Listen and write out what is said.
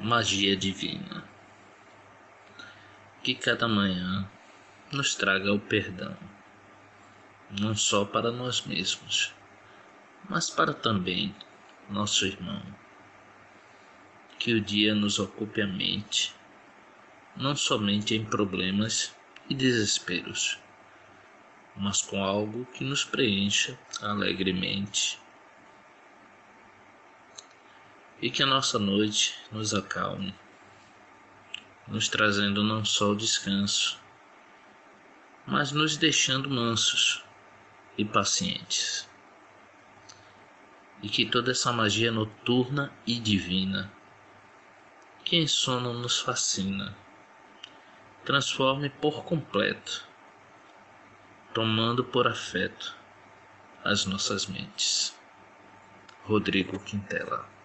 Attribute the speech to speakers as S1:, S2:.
S1: magia divina. Que cada manhã nos traga o perdão, não só para nós mesmos, mas para também nosso irmão. Que o dia nos ocupe a mente, não somente em problemas e desesperos, mas com algo que nos preencha alegremente e que a nossa noite nos acalme, nos trazendo não só o descanso, mas nos deixando mansos e pacientes. E que toda essa magia noturna e divina, que em sono nos fascina, transforme por completo, tomando por afeto as nossas mentes. Rodrigo Quintela